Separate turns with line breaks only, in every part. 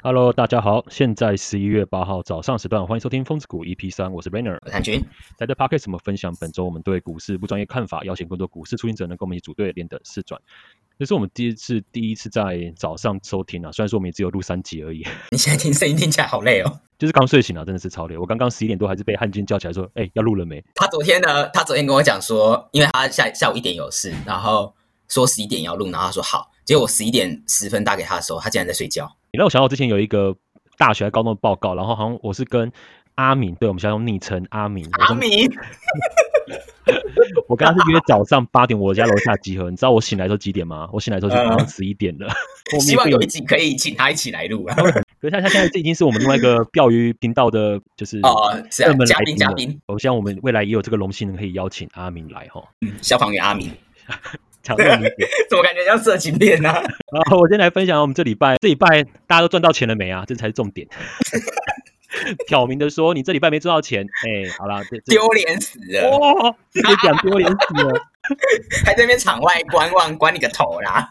Hello，大家好，现在十一月八号早上时段，欢迎收听疯子股 EP 三，我是 Rainer，
我是谭军。
在这 podcast 我们分享本周我们对股市不专业看法，邀请更多股市初心者能跟我们一起组队练等试转。这是我们第一次第一次在早上收听啊，虽然说我们也只有录三集而已。
你现在听声音听起来好累哦，
就是刚睡醒啊，真的是超累。我刚刚十一点多还是被汉军叫起来说，哎，要录了没？
他昨天呢，他昨天跟我讲说，因为他下下午一点有事，然后说十一点要录，然后他说好，结果我十一点十分打给他的时候，他竟然在睡觉。
你让我想到之前有一个大学高中的报告，然后好像我是跟阿敏，对我们现在用昵称阿敏，
阿敏。
我刚刚是约早上八点，我家楼下集合。你知道我醒来时候几点吗？我醒来时候是十一点了。
我希望有一集可以请他一起来录啊。
可是他他现在这已经是我们另外一个钓鱼频道的，就是
哦，热门嘉宾嘉宾。
我希望我们未来也有这个荣幸，可以邀请阿明来哈。
嗯，消防员阿明，
怎么
感觉像色情片呢？
啊，我先来分享我们这礼拜，这礼拜大家都赚到钱了没啊？这才是重点。挑明的说：“你这礼拜没赚到钱，哎，好了，
丢脸死了！
哇，直接讲丢脸死了，
还在那边场外观望，管你个头啦！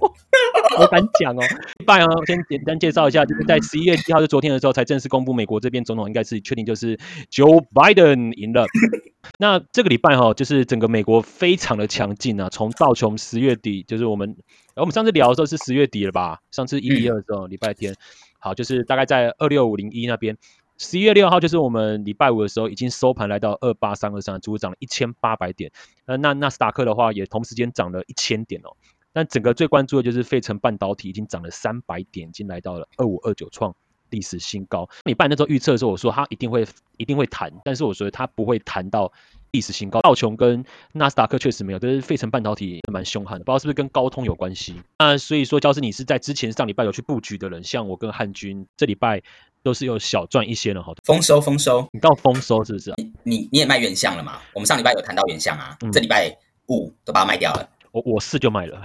我敢讲哦，礼拜啊，先简单介绍一下，就是在十一月一号，就昨天的时候，才正式公布美国这边总统应该是确定就是 Joe Biden 赢了。那这个礼拜哈，就是整个美国非常的强劲啊，从道琼十月底，就是我们我们上次聊的时候是十月底了吧？上次一、比、二的时候，礼拜天。”好，就是大概在二六五零一那边，十一月六号就是我们礼拜五的时候，已经收盘来到二八三二三，足足涨了一千八百点。呃那纳斯达克的话，也同时间涨了一千点哦。但整个最关注的就是费城半导体已经涨了三百点，已经来到了二五二九，创历史新高。你办那时候预测的时候，我说它一定会一定会弹，但是我觉得它不会弹到。历史新高，道琼跟纳斯达克确实没有，但是费城半导体蛮凶悍的，不知道是不是跟高通有关系。那所以说，要是你是在之前上礼拜有去布局的人，像我跟汉军，这礼拜都是有小赚一些了，好
丰收丰收，
你到丰收是不是？
你你你也卖原相了嘛？我们上礼拜有谈到原相啊，这礼拜五都把它卖掉了。
我我是就卖了。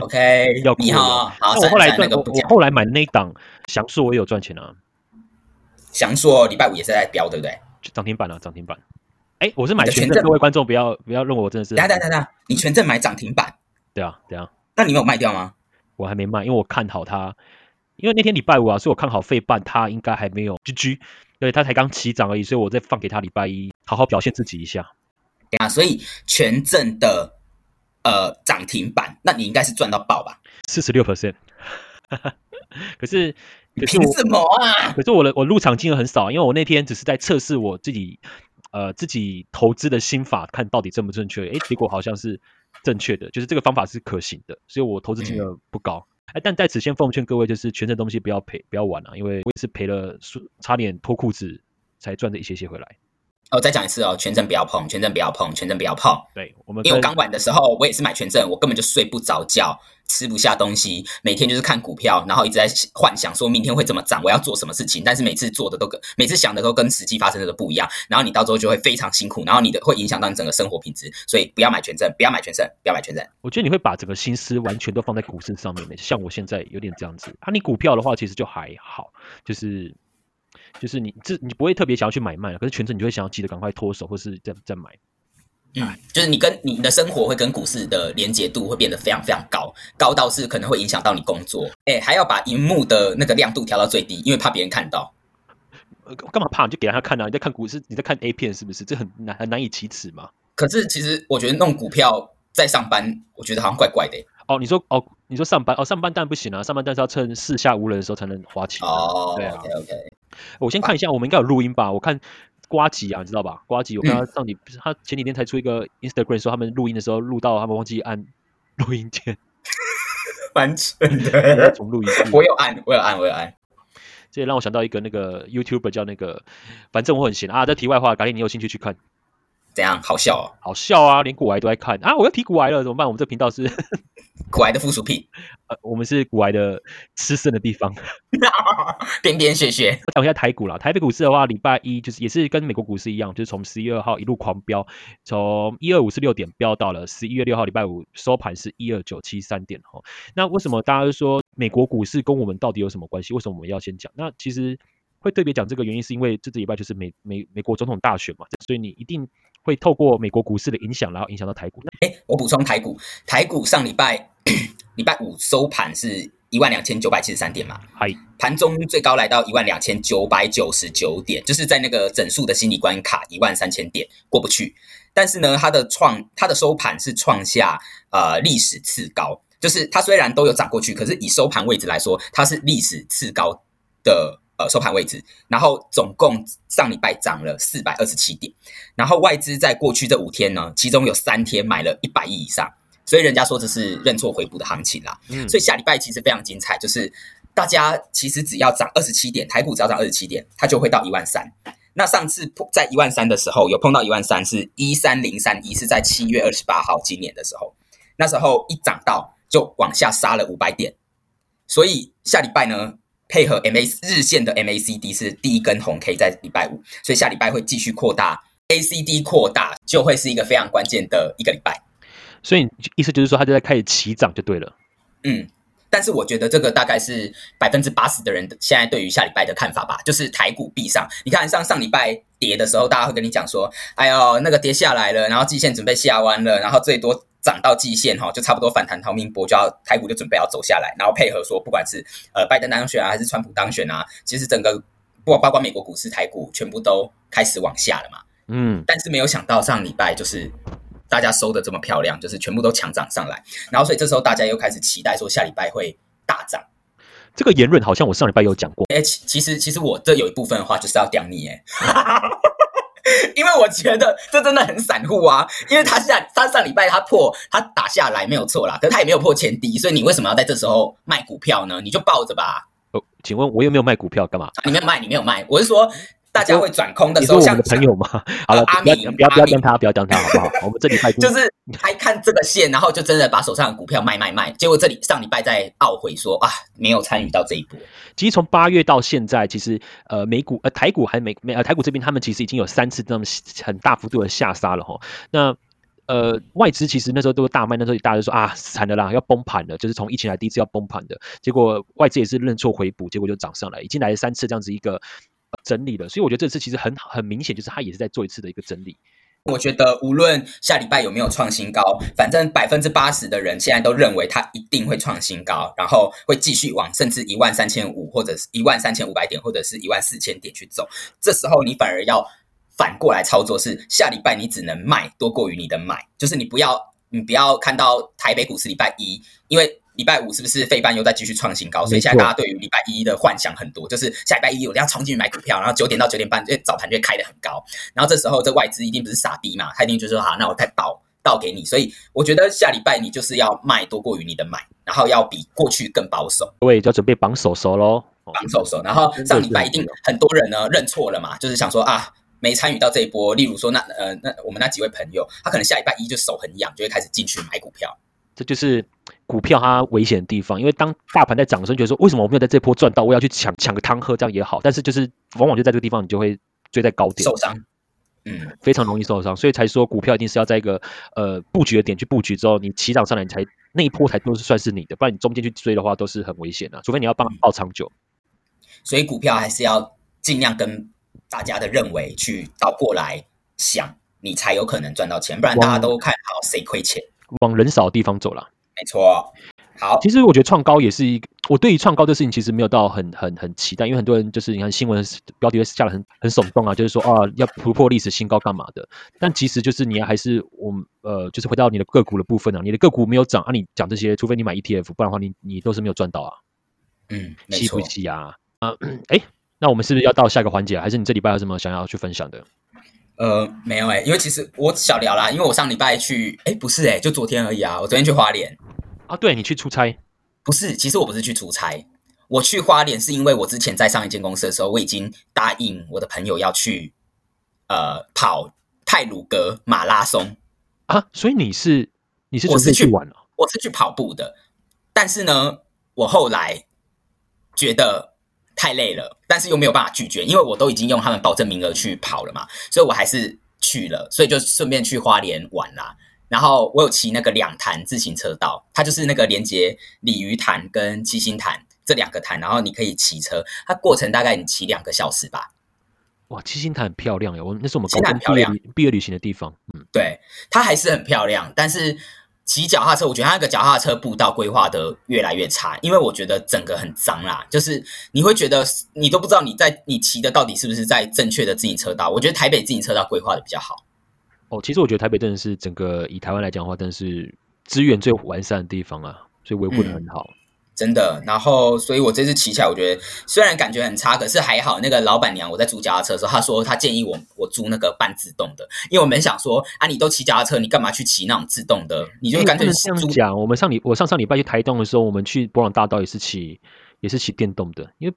OK，
要
你好，好。
我后来赚，我后来买那档祥硕，我也有赚钱啊。
祥硕礼拜五也是在飙，对不对？
涨停板啊，涨停板。哎，我是买全证，各位观众不要不要认为我真的是。
等等等等，你全证买涨停板？
对啊，对啊。
那你没有卖掉吗？
我还没卖，因为我看好它。因为那天礼拜五啊，所以我看好费半，它应该还没有 GG，对，它才刚起涨而已，所以我再放给他礼拜一好好表现自己一下。
啊，所以全证的呃涨停板，那你应该是赚到爆吧？
四十六 percent。可是
凭什么啊？
可是我的我入场金额很少，因为我那天只是在测试我自己。呃，自己投资的心法看到底正不正确？诶，结果好像是正确的，就是这个方法是可行的，所以我投资金额不高。哎，但在此先奉劝各位，就是全程东西不要赔，不要玩啊，因为我也是赔了，差点脱裤子才赚了一些些回来。
哦，再讲一次哦，全证不要碰，全证不要碰，全证不要碰。
对我们，
因为我刚玩的时候，我也是买全证，我根本就睡不着觉。吃不下东西，每天就是看股票，然后一直在幻想说明天会怎么涨，我要做什么事情。但是每次做的都跟每次想的都跟实际发生的都不一样，然后你到时候就会非常辛苦，然后你的会影响到你整个生活品质。所以不要买全证，不要买全证，不要买全证。
我觉得你会把整个心思完全都放在股市上面的像我现在有点这样子啊。你股票的话其实就还好，就是就是你这你不会特别想要去买卖，可是全程你就会想要急着赶快脱手或是再再买。
嗯，就是你跟你的生活会跟股市的连接度会变得非常非常高，高到是可能会影响到你工作。哎，还要把荧幕的那个亮度调到最低，因为怕别人看到。
干嘛怕？你就给他看啊！你在看股市，你在看 A 片是不是？这很难很难以启齿嘛。
可是其实我觉得弄股票在上班，我觉得好像怪怪的。
哦，你说哦，你说上班哦，上班当然不行啊，上班但是要趁四下无人的时候才能花钱。
哦，
对
啊，OK OK。
我先看一下，我们应该有录音吧？我看。瓜吉啊，你知道吧？瓜吉，我看他上几，他前几天才出一个 Instagram，说他们录音的时候录到他们忘记按录音键，
蛮蠢的
重录一
次。我有按，我有按，我有按。
这也让我想到一个那个 YouTuber 叫那个，反正我很闲啊。这题外话，改天你有兴趣去看。
怎样？好笑哦，
好笑啊！连古癌都在看啊！我要提古癌了，怎么办？我们这频道是
古癌的附属品，
呃，我们是古癌的吃剩的地方，
点点血血。
讲一下台股啦，台北股市的话，礼拜一就是也是跟美国股市一样，就是从十一月二号一路狂飙，从一二五四六点飙到了十一月六号礼拜五收盘是一二九七三点哦。那为什么大家都说美国股市跟我们到底有什么关系？为什么我们要先讲？那其实会特别讲这个原因，是因为这这礼拜就是美美美国总统大选嘛，所以你一定。会透过美国股市的影响，然后影响到台股。
哎，我补充台股，台股上礼拜礼拜五收盘是一万两千九百七十三点嘛，
嗨，
盘中最高来到一万两千九百九十九点，就是在那个整数的心理关卡一万三千点过不去。但是呢，它的创它的收盘是创下呃历史次高，就是它虽然都有涨过去，可是以收盘位置来说，它是历史次高的呃收盘位置。然后总共上礼拜涨了四百二十七点，然后外资在过去这五天呢，其中有三天买了一百亿以上，所以人家说这是认错回补的行情啦。
嗯，
所以下礼拜其实非常精彩，就是大家其实只要涨二十七点，台股只要涨二十七点，它就会到一万三。那上次碰在一万三的时候，有碰到一万三，是一三零三一，是在七月二十八号今年的时候，那时候一涨到就往下杀了五百点，所以下礼拜呢，配合 MA 日线的 MACD 是第一根红 K 在礼拜五，所以下礼拜会继续扩大 ACD 扩大，就会是一个非常关键的一个礼拜。
所以意思就是说，它就在开始起涨就对了。
嗯，但是我觉得这个大概是百分之八十的人现在对于下礼拜的看法吧，就是台股必上。你看上上礼拜跌的时候，大家会跟你讲说，哎呦，那个跌下来了，然后季线准备下弯了，然后最多涨到季线哈，就差不多反弹逃命波，就要台股就准备要走下来，然后配合说，不管是呃拜登当选啊，还是川普当选啊，其实整个不包括美国股市、台股，全部都开始往下了嘛。
嗯，
但是没有想到上礼拜就是大家收的这么漂亮，就是全部都强涨上来，然后所以这时候大家又开始期待说下礼拜会大涨。
这个言论好像我上礼拜有讲过。
哎、其其实其实我这有一部分的话就是要讲你哎，因为我觉得这真的很散户啊，因为他下他上礼拜他破他打下来没有错啦，可是他也没有破前低，所以你为什么要在这时候卖股票呢？你就抱着吧，
哦，请问我有没有卖股票？干嘛？
你没有卖，你没有卖，我是说大家会转空的时候，像
你是我们的朋友吗？好了，
阿
不要
明
不要不要当他，不要当他，好不好？我们这礼拜
就是还看这个线，然后就真的把手上的股票卖卖卖，结果这里上礼拜在懊悔说啊，没有参与到这一波。
其实从八月到现在，其实呃美股呃台股还没没呃台股这边他们其实已经有三次这么很大幅度的下杀了哈。那呃外资其实那时候都大卖，那时候大家就说啊惨了啦，要崩盘了，就是从疫情来第一次要崩盘的。结果外资也是认错回补，结果就涨上来，已经来了三次这样子一个、呃整理了。所以我觉得这次其实很很明显，就是他也是在做一次的一个整理。
我觉得无论下礼拜有没有创新高，反正百分之八十的人现在都认为它一定会创新高，然后会继续往甚至一万三千五或者是一万三千五百点或者是一万四千点去走。这时候你反而要反过来操作，是下礼拜你只能卖多过于你的买，就是你不要你不要看到台北股市礼拜一，因为礼拜五是不是费半又在继续创新高？所以现在大家对于礼拜一的幻想很多，就是下礼拜一我一定要冲进去买股票，然后九点到九点半，早盘就会开得很高。然后这时候这外资一定不是傻逼嘛，他一定就说好，那我再倒倒给你。所以我觉得下礼拜你就是要卖多过于你的买，然后要比过去更保守，
各位就要准备绑手手喽。哦
绑手手。然后上礼拜一定很多人呢认错了嘛，就是想说啊。没参与到这一波，例如说那呃那我们那几位朋友，他可能下礼拜一就手很痒，就会开始进去买股票。
这就是股票它危险的地方，因为当大盘在涨的时候，你觉得说为什么我没有在这波赚到，我要去抢抢个汤喝，这样也好，但是就是往往就在这个地方，你就会追在高点，
受伤，嗯，
非常容易受伤，所以才说股票一定是要在一个呃布局的点去布局之后，你起涨上来，你才那一波才都是算是你的，不然你中间去追的话都是很危险的、除非你要帮它抱长久。
所以股票还是要尽量跟大家的认为去倒过来想，你才有可能赚到钱，不然大家都看好谁亏钱。
往人少的地方走了。
没错，好，
其实我觉得创高也是一个，我对于创高这事情其实没有到很很很期待，因为很多人就是你看新闻标题会下的很很耸动啊，就是说啊要突破历史新高干嘛的，但其实就是你还是我们呃就是回到你的个股的部分啊，你的个股没有涨啊，你讲这些，除非你买 ETF，不然的话你你都是没有赚到啊，
嗯，没错
气不。气啊啊 哎，那我们是不是要到下一个环节啊？还是你这礼拜有什么想要去分享的？
呃，没有哎、因为其实我小聊啦，因为我上礼拜去，哎，不是哎、就昨天而已啊，我昨天去花莲，
啊，对你去出差，
不是，其实我不是去出差，我去花莲是因为我之前在上一间公司的时候，我已经答应我的朋友要去，呃，跑泰鲁格马拉松，
啊，所以你是你是
我是去
玩了、
我是去跑步的，但是呢，我后来觉得太累了，但是又没有办法拒绝，因为我都已经用他们保证名额去跑了嘛，所以我还是去了，所以就顺便去花莲玩啦。然后我有骑那个两潭自行车道，它就是那个连接鲤鱼潭跟七星潭这两个潭，然后你可以骑车，它过程大概你骑两个小时吧。
哇，七星潭很漂亮耶，我那是我们
七星潭
高中毕业
很漂
旅毕业旅行的地方，嗯，
对，它还是很漂亮，但是骑脚踏车，我觉得它那个脚踏车步道规划的越来越差，因为我觉得整个很脏啦，就是你会觉得你都不知道你在你骑的到底是不是在正确的自行车道。我觉得台北自行车道规划的比较好。
哦，其实我觉得台北真的是整个以台湾来讲的话，真的是资源最完善的地方啊，所以维护的很好。
真的，然后，所以我这次骑起来，我觉得虽然感觉很差，可是还好。那个老板娘我在租脚踏车的时候，她说她建议我我租那个半自动的，因为我们想说啊，你都骑脚踏车，你干嘛去骑那种自动的？你就干脆
这样讲。我们上礼我上上礼拜去台东的时候，我们去博朗大道也是骑也是骑电动的，因为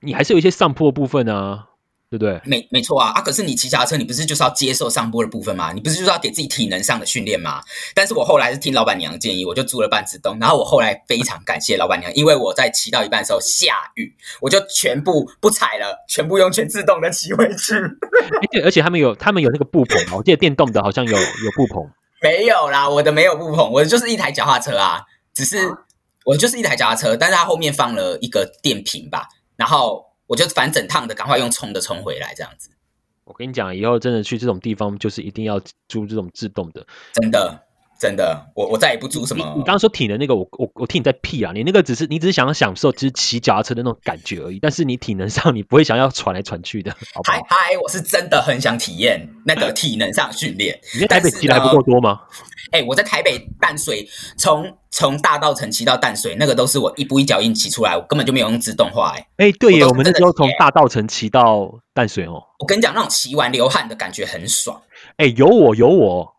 你还是有一些上坡部分啊。对不对？
没没错啊啊！可是你骑脚踏车，你不是就是要接受上坡的部分吗？你不是就是要给自己体能上的训练吗？但是我后来是听老板娘建议，我就租了半自动。然后我后来非常感谢老板娘，因为我在骑到一半的时候下雨，我就全部不踩了，全部用全自动的骑回去。
对，而且他们有他们有那个布棚我记得电动的好像有有布棚。
没有啦，我的没有布棚，我的就是一台脚踏车啊，只是我就是一台脚踏车，但是它后面放了一个电瓶吧，然后。我就反整趟的，赶快用冲的冲回来，这样子。
我跟你讲，以后真的去这种地方，就是一定要租这种自动的，
真的。真的，我我再也不租什么。
你刚刚说体能那个，我我我听你在屁啊！你那个只是你只是想要享受，只是骑脚踏车的那种感觉而已。但是你体能上，你不会想要传来传去的。
嗨嗨，我是真的很想体验那个体能上训练。
你在台北骑的还不够多吗？
哎，我在台北淡水，从从大道城骑到淡水，那个都是我一步一脚印骑出来，我根本就没有用自动化。哎
哎，对耶，我们那时候从大道城骑到淡水哦。
我跟你讲，那种骑完流汗的感觉很爽。
哎，有我有我。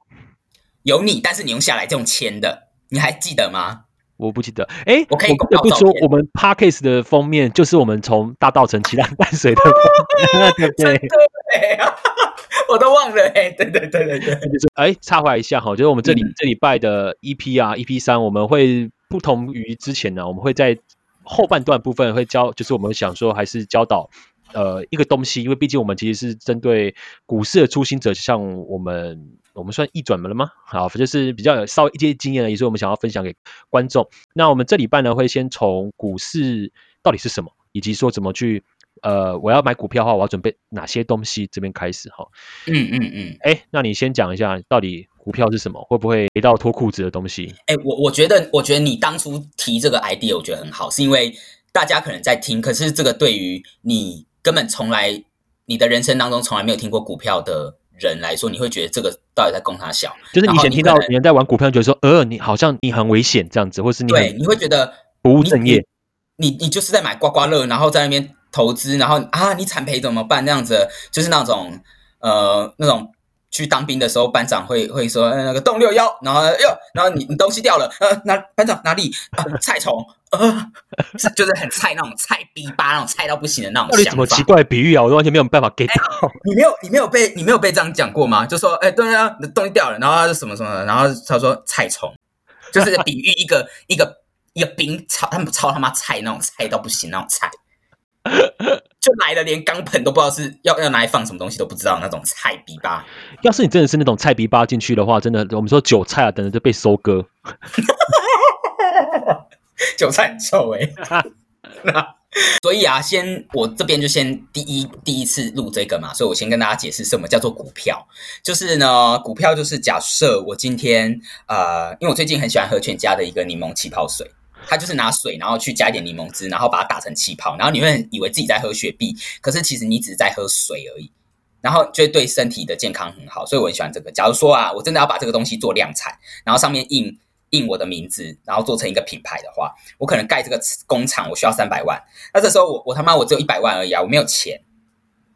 有你，但是你用下来这种签的，你还记得吗？
我不记得。哎，
我可以
不得不说，我们 Parkes 的封面就是我们从大道城骑到淡水的，
对不对？我都忘了。哎，对对对对对。就是
哎，插回来一下哈，就是我们这里这礼拜的 EP 啊，EP 三，我们会不同于之前呢，我们会在后半段部分会教，就是我们想说还是教导呃一个东西，因为毕竟我们其实是针对股市的初心者，像我们。我们算一转门了吗？好，就是比较有稍微一些经验而已，所以我们想要分享给观众。那我们这礼拜呢，会先从股市到底是什么，以及说怎么去呃，我要买股票的话，我要准备哪些东西这边开始哈。
嗯嗯嗯。
哎，那你先讲一下，到底股票是什么？会不会提到脱裤子的东西？
哎，我我觉得，我觉得你当初提这个 idea，我觉得很好，是因为大家可能在听，可是这个对于你根本从来你的人生当中从来没有听过股票的。人来说，你会觉得这个到底在供他笑？
就是你以前听到别人在玩股票，觉得说，呃，你好像你很危险这样子，或是你
对，你会觉得
不务正业。
你你就是在买刮刮乐，然后在那边投资，然后啊，你惨赔怎么办？那样子就是那种呃那种去当兵的时候，班长会会说那个洞六幺，然后哟，然后你你东西掉了，呃，哪班长哪里啊？菜虫。呃，就是很菜那种菜逼吧，那种菜到不行的那种。
到底什么奇怪的比喻啊？我都完全没有办法 get 到。
你没有，你没有被你没有被这样讲过吗？就说，哎，对啊，你的东西掉了，然后什么什么，然后他说菜虫，就是比喻一个一个一个兵超他们超他妈菜那种菜到不行那种菜，就来了连钢盆都不知道是要要拿来放什么东西都不知道那种菜逼吧。
要是你真的是那种菜逼吧进去的话，真的我们说韭菜啊等着就被收割。
韭菜很臭哎，所以啊，先我这边就先第一第一次录这个嘛，所以我先跟大家解释什么叫做股票。就是呢，股票就是假设我今天呃，因为我最近很喜欢喝全家的一个柠檬气泡水，它就是拿水然后去加一点柠檬汁，然后把它打成气泡，然后你会以为自己在喝雪碧，可是其实你只是在喝水而已，然后就对身体的健康很好，所以我很喜欢这个。假如说啊，我真的要把这个东西做量产，然后上面印。印我的名字，然后做成一个品牌的话，我可能盖这个工厂，我需要三百万。那这时候我我他妈我只有一百万而已啊，我没有钱。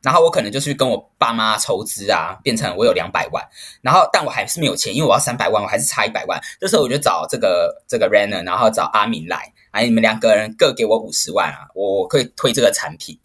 然后我可能就去跟我爸妈筹资啊，变成我有两百万。然后但我还是没有钱，因为我要三百万，我还是差一百万。这时候我就找这个这个 Renner，然后找阿明来，哎，你们两个人各给我五十万啊，我我可以推这个产品。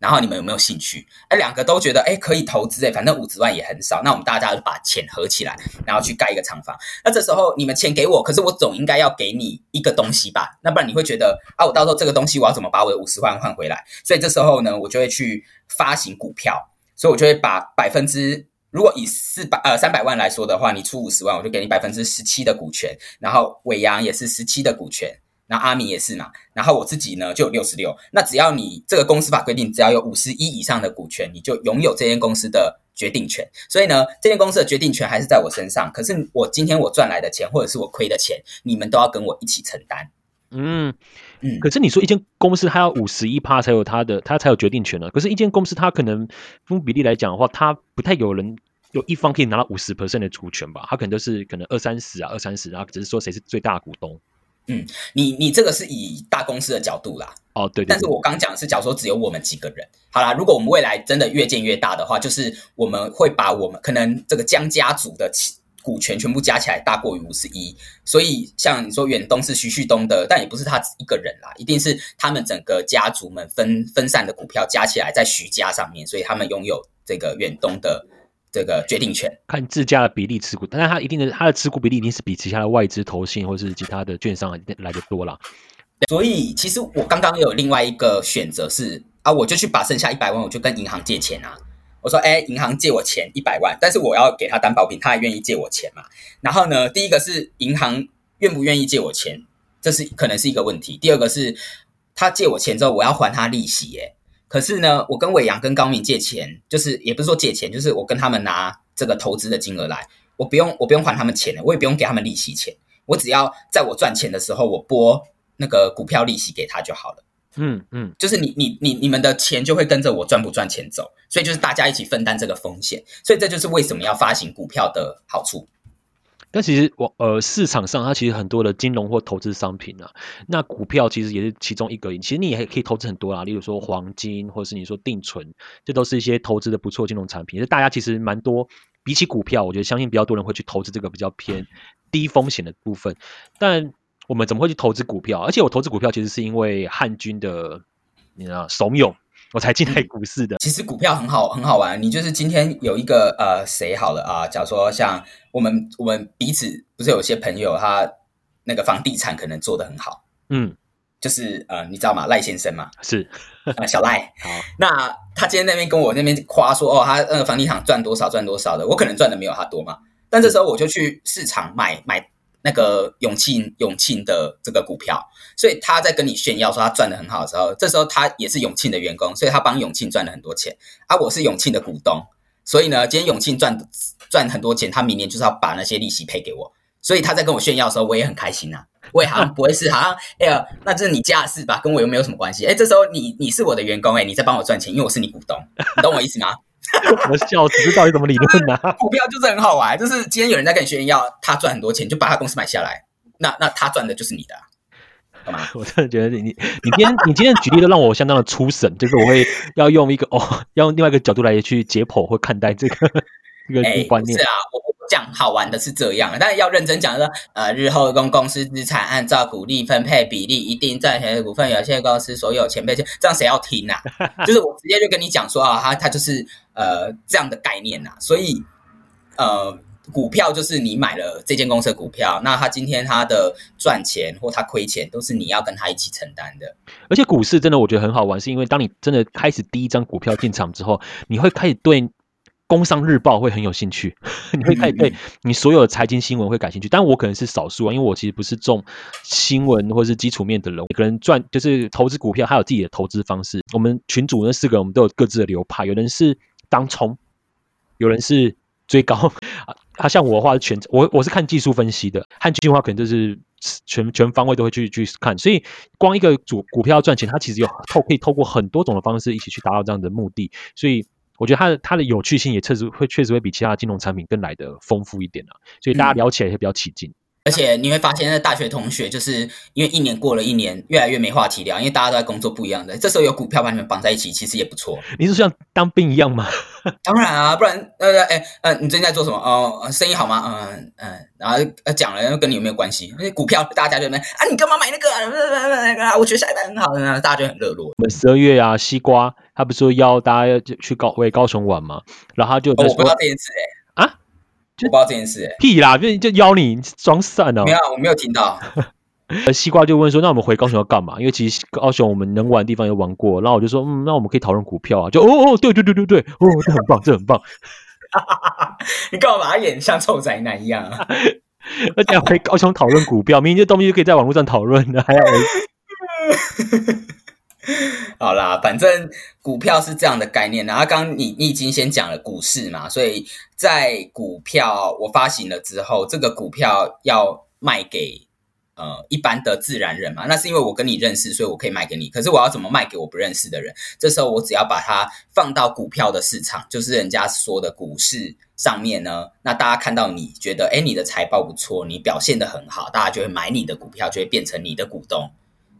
然后你们有没有兴趣？哎，两个都觉得哎可以投资哎，反正五十万也很少。那我们大家就把钱合起来，然后去盖一个厂房。那这时候你们钱给我，可是我总应该要给你一个东西吧？那不然你会觉得啊，我到时候这个东西我要怎么把我的五十万换回来？所以这时候呢，我就会去发行股票。所以我就会把百分之，如果以四百呃三百万来说的话，你出五十万，我就给你百分之十七的股权，然后伟阳也是十七的股权。那阿米也是嘛，然后我自己呢就有六十六。那只要你这个公司法规定，只要有五十一以上的股权，你就拥有这间公司的决定权。所以呢，这间公司的决定权还是在我身上。可是我今天我赚来的钱，或者是我亏的钱，你们都要跟我一起承担。
嗯
嗯
可是你说一间公司它要五十一趴才有它的，它才有决定权呢。可是，一间公司它可能分比例来讲的话，它不太有人有一方可以拿到五十 percent 的股权吧？它可能都是可能二三十啊，二三十，然后只是说谁是最大的股东。
你你这个是以大公司的角度啦，
哦，对对
但是，我刚讲的是，假如说只有我们几个人，好啦，如果我们未来真的越建越大的话，就是我们会把我们可能这个江家族的股权全部加起来大过于五十一，所以像你说远东是徐旭东的，但也不是他一个人啦，一定是他们整个家族们分分散的股票加起来在徐家上面，所以他们拥有这个远东的这个决定权。
看自家的比例持股，但是它一定的它的持股比例一定是比其他的外资投信或是其他的券商来的多啦。
所以其实我刚刚有另外一个选择是啊，我就去把剩下一百万，我就跟银行借钱啊。我说，哎，银行借我钱一百万，但是我要给他担保品，他还愿意借我钱嘛？然后呢，第一个是银行愿不愿意借我钱，这是可能是一个问题。第二个是他借我钱之后，我要还他利息，耶。可是呢，我跟伟阳跟高敏借钱，就是也不是说借钱，就是我跟他们拿这个投资的金额来，我不用我不用还他们钱了，我也不用给他们利息钱，我只要在我赚钱的时候，我拨那个股票利息给他就好了。
嗯嗯，
就是你你你你们的钱就会跟着我赚不赚钱走，所以就是大家一起分担这个风险，所以这就是为什么要发行股票的好处。
但其实我呃市场上它其实很多的金融或投资商品啊，那股票其实也是其中一个。其实你也可以投资很多啦，例如说黄金，或者是你说定存，这都是一些投资的不错金融产品。就是大家其实蛮多，比起股票，我觉得相信比较多人会去投资这个比较偏低风险的部分。但我们怎么会去投资股票？而且我投资股票其实是因为汉军的你知道怂恿，我才进来股市的。
其实股票很好很好玩，你就是今天有一个呃谁好了啊，假如说像我们我们彼此不是有些朋友他那个房地产可能做得很好，
嗯，
就是呃你知道吗？赖先生嘛，
是。
呃小赖，
好，
那他今天那边跟我那边夸说哦，他那个房地产赚多少赚多少的，我可能赚的没有他多嘛，但这时候我就去市场买买那个永庆永庆的这个股票，所以他在跟你炫耀说他赚的很好的时候，这时候他也是永庆的员工，所以他帮永庆赚了很多钱，啊，我是永庆的股东，所以呢，今天永庆赚赚很多钱，他明年就是要把那些利息赔给我，所以他在跟我炫耀的时候，我也很开心啊。我也好像不会是 好像，哎呀，那这是你家的事吧，跟我又没有什么关系。哎，这时候你你是我的员工，哎，你在帮我赚钱，因为我是你股东，你懂我意思吗？
我笑死，这到底怎么理论呢、啊？
股票就是很好玩，就是今天有人在跟你炫耀，他赚很多钱，就把他公司买下来，那那他赚的就是你的？
我真的觉得你你你今天你今天的举例都让我相当的出神，就是我会要用一个哦，要用另外一个角度来去解剖或看待这个这个
是。啊，我我讲好玩的是这样，但是要认真讲说，呃，日后公公司资产按照股利分配比例，一定赚钱的股份有限公司所有前辈这这样谁要听啊？就是我直接就跟你讲说啊，他他就是呃这样的概念呐、所以呃。股票就是你买了这间公司的股票，那他今天他的赚钱或他亏钱，都是你要跟他一起承担的。
而且股市真的我觉得很好玩，是因为当你真的开始第一张股票进场之后，你会开始对《工商日报》会很有兴趣，你会开始对你所有的财经新闻会感兴趣。但我可能是少数啊，因为我其实不是重新闻或是基础面的人，每个人赚就是投资股票，还有自己的投资方式。我们群主那四个人，我们都有各自的流派，有人是当冲，有人是追高 啊。他像我的话是全我我是看技术分析的，汉军的话可能就是全全方位都会去去看，所以光一个主股票赚钱，它其实有透可以透过很多种的方式一起去达到这样的目的，所以我觉得它的它的有趣性也确实会确实会比其他的金融产品更来的丰富一点啊，所以大家聊起来也会比较起劲。
而且你会发现，那大学同学就是因为一年过了一年，越来越没话题聊，因为大家都在工作不一样的。这时候有股票把你们绑在一起，其实也不错。
你是像当兵一样吗？
当然啊，不然呃哎呃，你最近在做什么？哦、生意好吗？嗯嗯，然后呃讲了，跟你有没有关系？因为股票大家就在那啊，你干嘛买那个啊？那个啊，我觉得下一代很好，大家就很热络。
我们十二月啊，西瓜他不是说要大家要去高为高雄玩嘛，然后他就
哦，
在说
我不知道这件事哎、
啊，
我不知道这件事哎、
屁啦，就就邀你装散哦
没。有，我没有听到。
呃，西瓜就问说：“那我们回高雄要干嘛？因为其实高雄我们能玩的地方也玩过。”然后我就说：“嗯，那我们可以讨论股票啊。”就哦哦，对对对对对，哦，这很棒，这很棒。
你干嘛把他演像臭宅男一样啊？
而且回高雄讨论股票，明明这东西就可以在网络上讨论的，还要
好啦，反正股票是这样的概念。然后刚你你已经先讲了股市嘛，所以在股票我发行了之后，这个股票要卖给呃一般的自然人嘛，那是因为我跟你认识，所以我可以卖给你。可是我要怎么卖给我不认识的人？这时候我只要把它放到股票的市场，就是人家说的股市上面呢，那大家看到你觉得，哎，你的财报不错，你表现的很好，大家就会买你的股票，就会变成你的股东。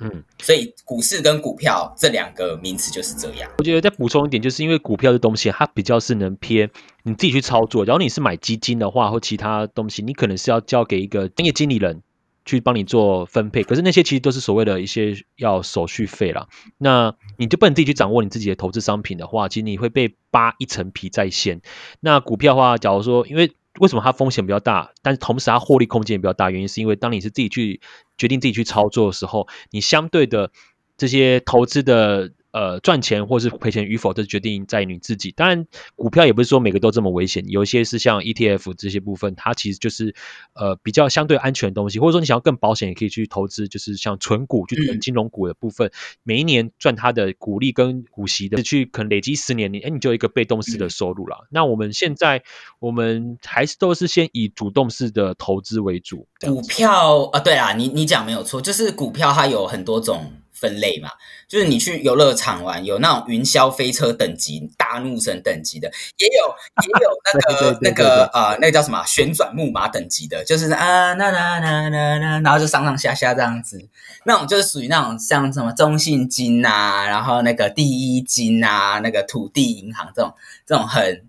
嗯，
所以股市跟股票这两个名词就是这样。
我觉得再补充一点，就是因为股票的东西，它比较是能偏你自己去操作。然后你是买基金的话，或其他东西，你可能是要交给一个专业经理人去帮你做分配。可是那些其实都是所谓的一些要手续费啦。那你就不能自己去掌握你自己的投资商品的话，其实你会被扒一层皮在先。那股票的话，假如说因为为什么它风险比较大，但是同时它获利空间也比较大？原因是因为当你是自己去决定自己去操作的时候，你相对的这些投资的呃赚钱或是赔钱与否，都是决定在你自己。当然，股票也不是说每个都这么危险，有一些是像 ETF 这些部分，它其实就是呃比较相对安全的东西，或者说你想要更保险，也可以去投资，就是像纯股，去存金融股的部分，每一年赚它的股利跟股息的，去可能累积十年，你哎你就有一个被动式的收入了。那我们现在我们还是都是先以主动式的投资为主。
股票啊，对啦，你你讲没有错，就是股票它有很多种分类嘛，就是你去游乐场玩，有那种云霄飞车等级、大怒神等级的，也有也有那个那个呃，那个叫什么啊旋转木马等级的，就是啊那那那那那，然后就上上下下这样子，那种就是属于那种像什么中信金呐、然后那个第一金呐、那个土地银行这种这种很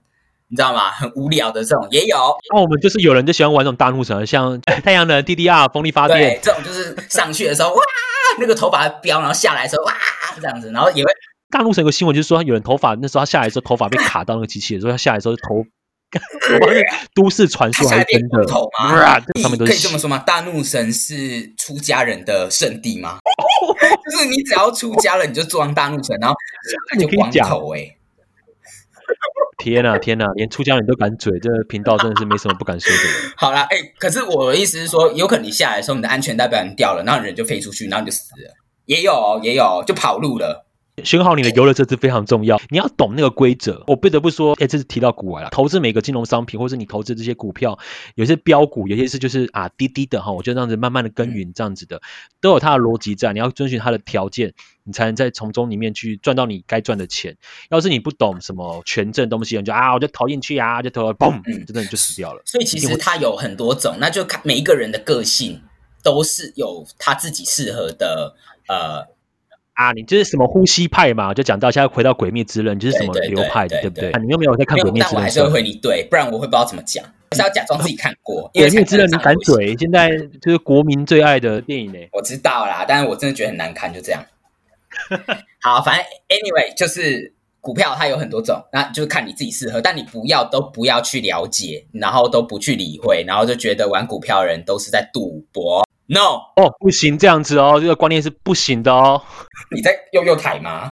你知道吗？很无聊的这种也有，
那我们就是有人就喜欢玩这种大怒神，像 太阳能、DDR、风力发电，，
这种就是上去的时候哇，那个头发飙，然后下来的时候哇这样子，然后也会
大陆省有个新闻，就是说有人头发那时候他下来的时候头发被卡到那个机器的时候，他下来的时候头，我发现都市传说还是真的
光头吗？
哇这上面都是
可以这么说吗？大怒神是出家人的圣地吗？就是你只要出家了，你就装大怒神，然后就光头哎、
天呐天呐，连出家人都敢嘴，这个频道真的是没什么不敢说的。
好啦，哎、可是我的意思是说，有可能你下来的时候，你的安全带不小心掉了，然后人就飞出去，然后你就死了。也有哦，也有哦就跑路了。
选好你的游乐设置非常重要，你要懂那个规则。我不得不说，哎，这是提到股外了。投资每个金融商品，或是你投资这些股票，有些标股，有些是就是啊低低的哈，我就这样子慢慢的耕耘这样子的，都有它的逻辑在。你要遵循它的条件，你才能在从中里面去赚到你该赚的钱。要是你不懂什么权证东西，你就啊我就投进去啊，就投了嘣，
嗯
真的你就死掉了。
所以其实它有很多种，那就看每一个人的个性都是有他自己适合的呃
啊，你就是什么呼吸派嘛，就讲到现在回到鬼灭之刃，你就是什么流派的，
对对
对不对？啊你又没有在看鬼灭之刃
但我还是会？回你对，不然我会不知道怎么讲。还是要假装自己看过，因为
鬼灭之刃你敢
才看得上游戏？
嘴，现在就是国民最爱的电影呢。
我知道啦，但是我真的觉得很难看，就这样。好，反正 anyway 就是股票它有很多种，那就是看你自己适合，但你不要都不要去了解，然后都不去理会，然后就觉得玩股票的人都是在赌博。No，
哦，不行，这样子哦，这个观念是不行的哦。
你在用右台吗？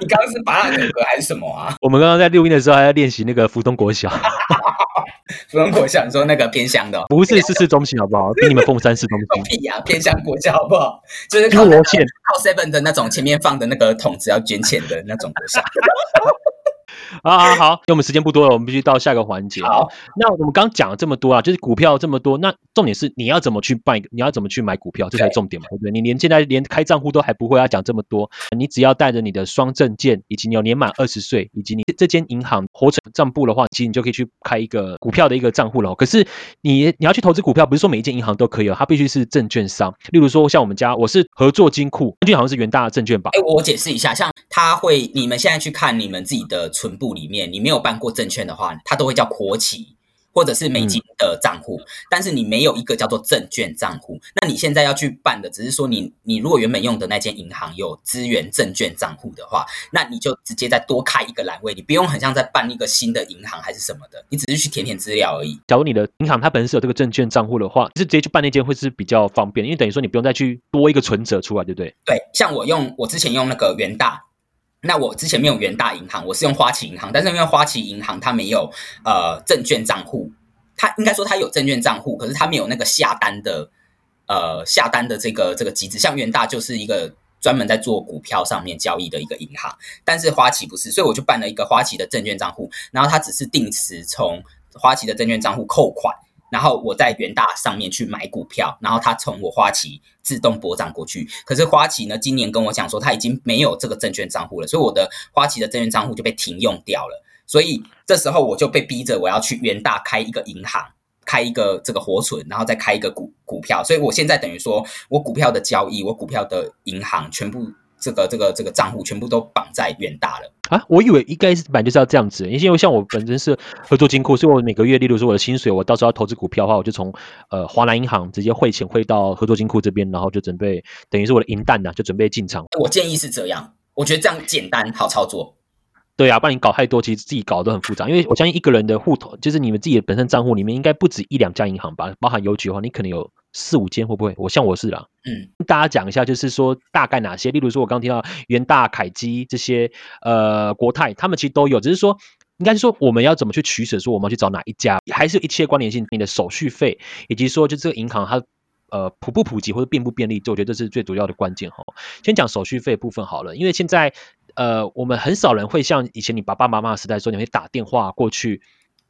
你刚刚是拔蜡哥哥还是什么啊？
我们刚刚在录音的时候还在练习那个福东国小，
福东国小，你说那个偏乡的、哦，
不是市市中心好不好？比你们凤山市中心。
屁呀、偏乡国小好不好？就是靠那个
侏罗县
靠 seven 的那种前面放的那个桶子要捐钱的那种国小。
好好好，因为我们时间不多了，我们必须到下个环节。
好，
那我们刚刚讲了这么多啊，就是股票这么多，那重点是你要怎么去办，你要怎么去买股票，这才是重点嘛，对不对？你连现在连开账户都还不会，要讲这么多，你只要带着你的双证件，以及你有年满二十岁，以及你这间银行活存账簿的话，其实你就可以去开一个股票的一个账户了哦。可是你你要去投资股票，不是说每一间银行都可以哦，它必须是证券商。例如说像我们家，我是合作金库，证券好像是元大证券吧？
哎，我解释一下，像他会，你们现在去看你们自己的存部里面，你没有办过证券的话，它都会叫国企或者是美金的账户，但是你没有一个叫做证券账户。那你现在要去办的，只是说你你如果原本用的那间银行有资源证券账户的话，那你就直接再多开一个栏位，你不用很像在办一个新的银行还是什么的，你只是去填填资料而已。
假如你的银行它本身是有这个证券账户的话，是直接去办那间会是比较方便，因为等于说你不用再去多一个存折出来，对不对？
对，像我用我之前用那个元大，那我之前没有元大银行，我是用花旗银行，但是因为花旗银行它没有呃证券账户，它应该说它有证券账户，可是它没有那个下单的呃下单的这个这个机制，像元大就是一个专门在做股票上面交易的一个银行，但是花旗不是，所以我就办了一个花旗的证券账户，然后它只是定时从花旗的证券账户扣款，然后我在元大上面去买股票，然后它从我花旗自动拨账过去。可是花旗呢，今年跟我讲说，它已经没有这个证券账户了，所以我的花旗的证券账户就被停用掉了。所以这时候我就被逼着我要去元大开一个银行，开一个这个活存，然后再开一个股股票。所以我现在等于说我股票的交易，我股票的银行全部这个这个这个账户全部都绑在远大了。
啊，我以为一开始本来就是要这样子，因为像我本身是合作金库，所以我每个月，例如说我的薪水，我到时候要投资股票的话，我就从呃华南银行直接汇钱汇到合作金库这边，然后就准备等于是我的银弹呐，就准备进场。
我建议是这样，我觉得这样简单好操作。
对啊，不然你搞太多，其实自己搞都很复杂。因为我相信一个人的户头，就是你们自己的本身账户里面，应该不止一两家银行吧？包含邮局的话，你可能有四五间，会不会？我像我是啦，
嗯，
大家讲一下，就是说大概哪些？例如说，我刚听到元大、凯基这些，呃，国泰，他们其实都有，只是说，应该是说我们要怎么去取舍，说我们要去找哪一家，还是有一切关联性，你的手续费，以及说就这个银行它呃普不普及或者便不便利，就我觉得这是最主要的关键哈。先讲手续费部分好了，因为现在。呃，我们很少人会像以前你爸爸妈妈时代说，你会打电话过去，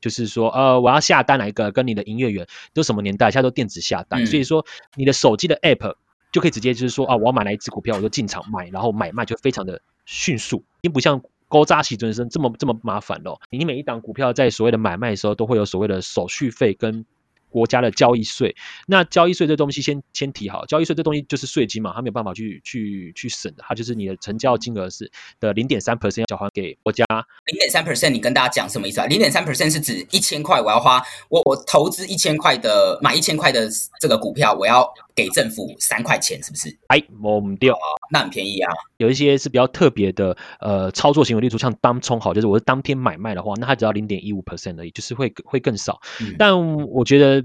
就是说，呃，我要下单哪一个，跟你的营业员都什么年代，现在都电子下单，所以说你的手机的 app 就可以直接就是说，啊，我要买来一只股票，我就进场买，然后买卖就非常的迅速，并不像高扎喜尊生这么这么麻烦咯。你每一档股票在所谓的买卖的时候，都会有所谓的手续费跟。国家的交易税，那交易税这东西先先提好，交易税这东西就是税金嘛，它没有办法去去去省的，它就是你的成交金额是的零点三 percent 要交还给国家。
零点三 percent，你跟大家讲什么意思啊？零点三 percent 是指一千块，我要花我我投资一千块的买一千块的这个股票，我要给政府三块钱，是不是？
哎，我们掉啊，
那很便宜啊。
有一些是比较特别的呃操作行为，例如像当冲好，就是我是当天买卖的话，那它只要零点一五 percent 而已，就是会会更少。但我觉得。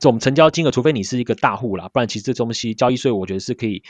总成交金额，除非你是一个大户啦，不然其实这东西交易税，我觉得是可以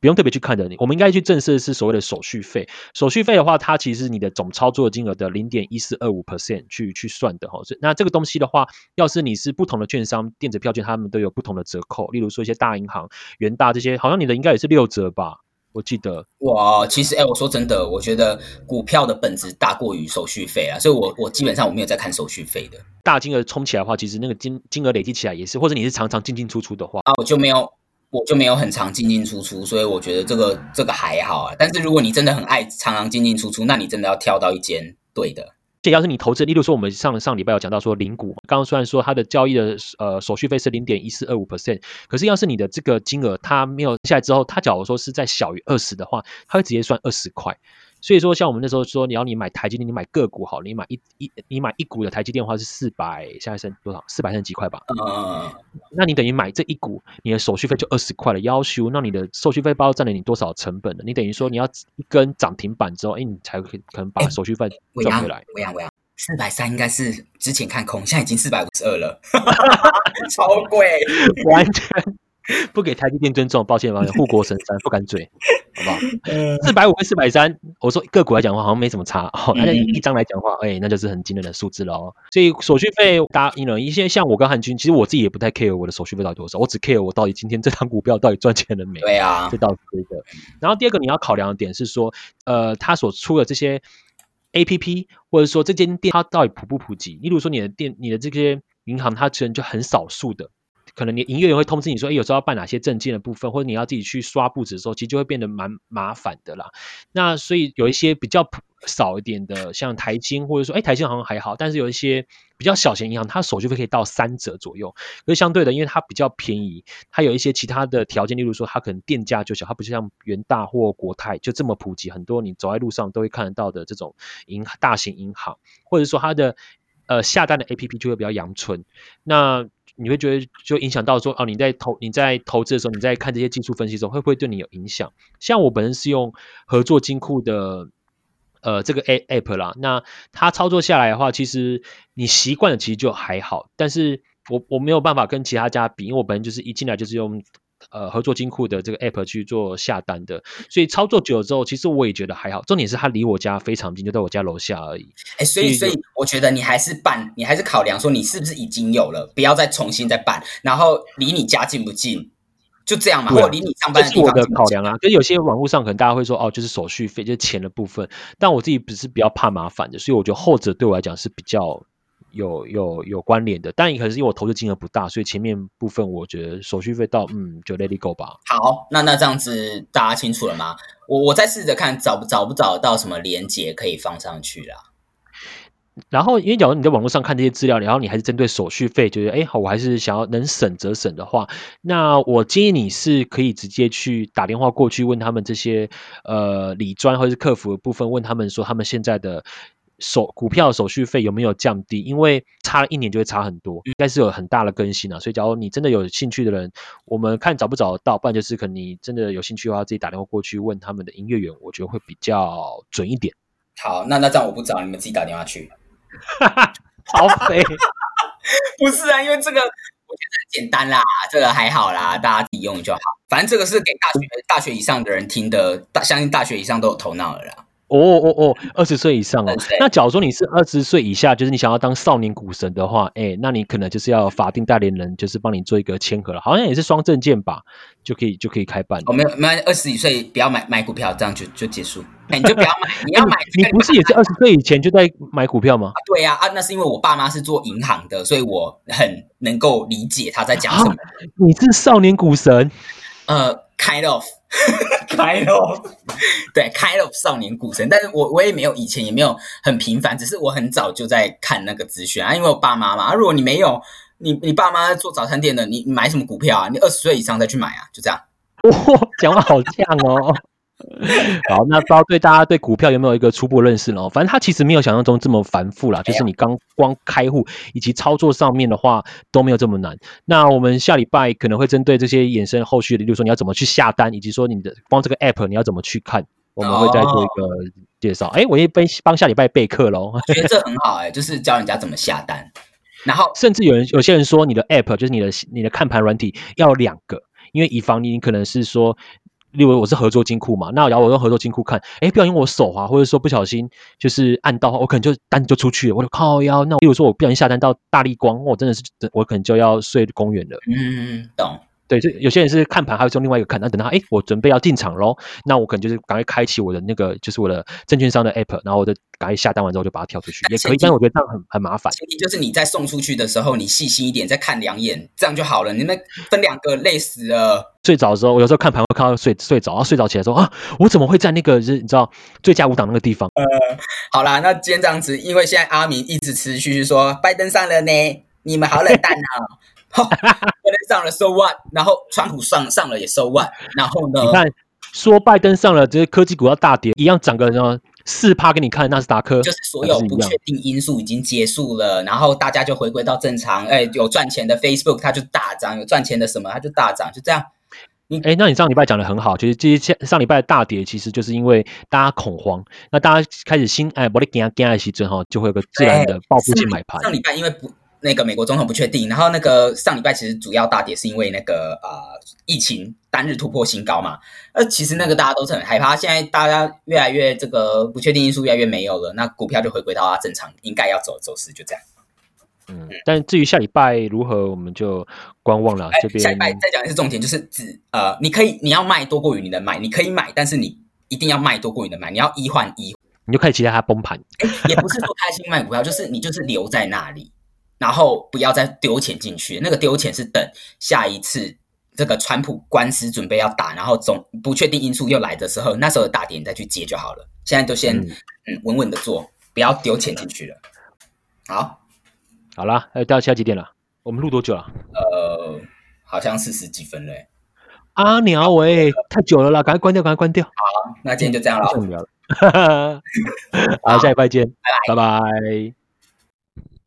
不用特别去看的。我们应该去正视的是所谓的手续费。手续费的话，它其实你的总操作金额的零点一四二五 percent 去去算的哈。那这个东西的话，要是你是不同的券商，电子票券他们都有不同的折扣。例如说一些大银行、元大这些，好像你的应该也是六折吧。我记得，
哇，其实，哎，我说真的，我觉得股票的本质大过于手续费啊，所以我我基本上我没有在看手续费的。
大金额冲起来的话，其实那个金金额累积起来也是，或者你是常常进进出出的话，
啊，我就没有，我就没有很常进进出出，所以我觉得这个这个还好啊。但是如果你真的很爱常常进进出出，那你真的要挑到一间对的。
这要是你投资，例如说我们上上礼拜有讲到说零股，刚刚虽然说它的交易的呃手续费是零点一四二五 percent，可是要是你的这个金额它没有下来之后，它假如说是在小于二十的话，它会直接算二十块。所以说，像我们那时候说，你要你买台积电，你买个股好，你买一一你买一股的台积电话是四百，现在剩多少？四百三十几块吧。
嗯。
那你等于买这一股，你的手续费就二十块了，要求，那你的手续费包占了你多少成本呢？你等于说你要一根涨停板之后，哎，你才可可能把手续费赚回来。
我要我要，四百三应该是之前看空，现在已经四百五十二了，超贵，
完全。不给台积电尊重，抱歉，抱歉，护国神山不敢嘴，好不好？四百五跟四百三，我说个股来讲的话，好像没什么差。哦，那一张来讲的话，哎，那就是很惊人的数字了哦。所以手续费，大家因为一些像我跟汉军，其实我自己也不太 care 我的手续费到底多少，我只 care 我到底今天这张股票到底赚钱了没？
对啊，
这倒是一个。然后第二个你要考量的点是说，呃，他所出的这些 A P P，或者说这间店它到底普不普及？例如说你的店、你的这些银行，它可能就很少数的。可能你营业员会通知你说，哎，有时候要办哪些证件的部分，或者你要自己去刷布子的时候，其实就会变得蛮麻烦的啦。那所以有一些比较少一点的，像台金，或者说，哎，台金好像还好，但是有一些比较小型银行，它手续费可以到三折左右。可是相对的，因为它比较便宜，它有一些其他的条件，例如说，它可能店价就小，它不像元大或国泰就这么普及，很多你走在路上都会看得到的这种银大型银行，或者说它的呃下单的 A P P 就会比较阳春。那你会觉得就影响到说哦，你在投你在投资的时候，你在看这些技术分析的时候，会不会对你有影响？像我本身是用合作金库的呃这个 A App 啦，那它操作下来的话，其实你习惯了其实就还好，但是我我没有办法跟其他家比，因为我本身就是一进来就是用。呃，合作金库的这个 app 去做下单的，所以操作久了之后，其实我也觉得还好。重点是它离我家非常近，就在我家楼下而已。
哎，所以所以我觉得你还是办，你还是考量说你是不是已经有了，不要再重新再办。然后离你家近不近，就这样嘛，或离你上班
的
的地方这么
考量啊。跟有些网络上可能大家会说哦，就是手续费，就是钱的部分。但我自己不是比较怕麻烦的，所以我觉得后者对我来讲是比较有有有关联的。但也可能是因为我投资金额不大，所以前面部分我觉得手续费到嗯就 let it go 吧。
好，那那这样子大家清楚了吗？我我再试着看找不找不找得到什么连接可以放上去啦。
然后，因为假如你在网络上看这些资料，然后你还是针对手续费，觉得哎，好，我还是想要能省则省的话，那我建议你是可以直接去打电话过去问他们这些呃理专或者是客服的部分，问他们说他们现在的手股票手续费有没有降低，因为差了一年就会差很多，应该是有很大的更新啊。所以，假如你真的有兴趣的人，我们看找不找得到，不然就是可能你真的有兴趣的话，自己打电话过去问他们的营业员，我觉得会比较准一点。
好，那那这样我不找，你们自己打电话去。
好肥。
不是啊，因为这个我觉得很简单啦，这个还好啦，大家自己用就好。反正这个是给大学大学以上的人听的，大相信大学以上都有头脑了啦。
哦哦哦，二十岁以上哦。那假如说你是二十岁以下，就是你想要当少年股神的话，哎，那你可能就是要法定代理人，就是帮你做一个签合了，好像也是双证件吧，就可以就可以开办。
我没有没有二十几岁不要买买股票，这样就就结束。哎，你就不要买，你要买
你不是也是二十岁以前就在买股票吗？
对呀啊那是因为我爸妈是做银行的，所以我很能够理解他在讲什么。
你是少年股神，
呃，kind of，kind of，对，kind of 少年股神，但是我我也没有以前也没有很频繁，只是我很早就在看那个资讯啊，因为我爸妈嘛。啊、如果你没有，你你爸妈做早餐店的，你你买什么股票啊？你二十岁以上再去买啊，就这样。
哇，讲话好像哦。好，那不知道对大家对股票有没有一个初步认识呢？反正它其实没有想象中这么繁复啦，就是你刚光开户以及操作上面的话都没有这么难。那我们下礼拜可能会针对这些衍生后续的，例如说你要怎么去下单，以及说你的光这个 app 你要怎么去看，我们会再做一个介绍。哎、我也帮帮下礼拜备课喽。
我觉得这很好哎、就是教人家怎么下单，然后
甚至有人有些人说你的 app 就是你的你的看盘软体要有两个，因为以防你可能是说。例如我是合作金库嘛，那然后我用合作金库看，哎，不小心我手滑，或者说不小心就是按到，我可能就单就出去了，我就靠腰。那例如说我不小心下单到大力光，我真的是我可能就要睡公园了。
嗯，懂。
对，就有些人是看盘，还会用另外一个看，那等到哎，我准备要进场喽，那我可能就是赶快开启我的那个，就是我的证券商的 app，然后我就赶快下单完之后就把它跳出去，也可以，但我觉得这样很很麻烦。
前提就是你在送出去的时候，你细心一点，再看两眼，这样就好了。你们分两个累死了。
睡着的时候，我有时候看盘会看到睡睡着，然后睡着起来说啊，我怎么会在那个就是你知道最佳五档那个地方？
好啦，那今天这样子，因为现在阿明一直持续说拜登上了呢，你们好冷淡啊。拜登上了，so what？然后川普上上了也 so what？然后呢？
你看说拜登上了，这些科技股要大跌，一样涨个什么四趴给你看，纳斯达克
就是所有不确定因素已经结束了，然后大家就回归到正常。哎，有赚钱的 Facebook 它就大涨，有赚钱的什么它就大涨，就这样。
哎，那你上礼拜讲的很好，其实这些上礼拜的大跌，其实就是因为大家恐慌，那大家开始心哎，我的惊惊的时阵哈，就会有个自然的报复性买盘。
上礼拜因为不。那个美国总统不确定，然后那个上礼拜其实主要大跌是因为那个呃疫情单日突破新高嘛，呃其实那个大家都是很害怕，现在大家越来越这个不确定因素越来越没有了，那股票就回归到它正常应该要走的走势，就这样。
嗯，但至于下礼拜如何，我们就观望了。这边
下礼拜再讲一次重点，就是指呃你可以你要卖多过于你的买，你可以买，但是你一定要卖多过于你的买，你要一换一，
你就可以期待它崩盘。
也不是说开心卖股票，就是你就是留在那里。然后不要再丢钱进去，那个丢钱是等下一次这个川普官司准备要打，然后总不确定因素又来的时候，那时候的打点再去接就好了。现在都先嗯稳稳的做，不要丢钱进去了。好，
好啦，呃，到现在几点了？我们录多久了？
呃，好像四十几分嘞。
阿鸟喂，太久了啦，赶快关掉，赶快关掉。
好，那今天就这样了。
聊了，好，下礼拜见，拜拜。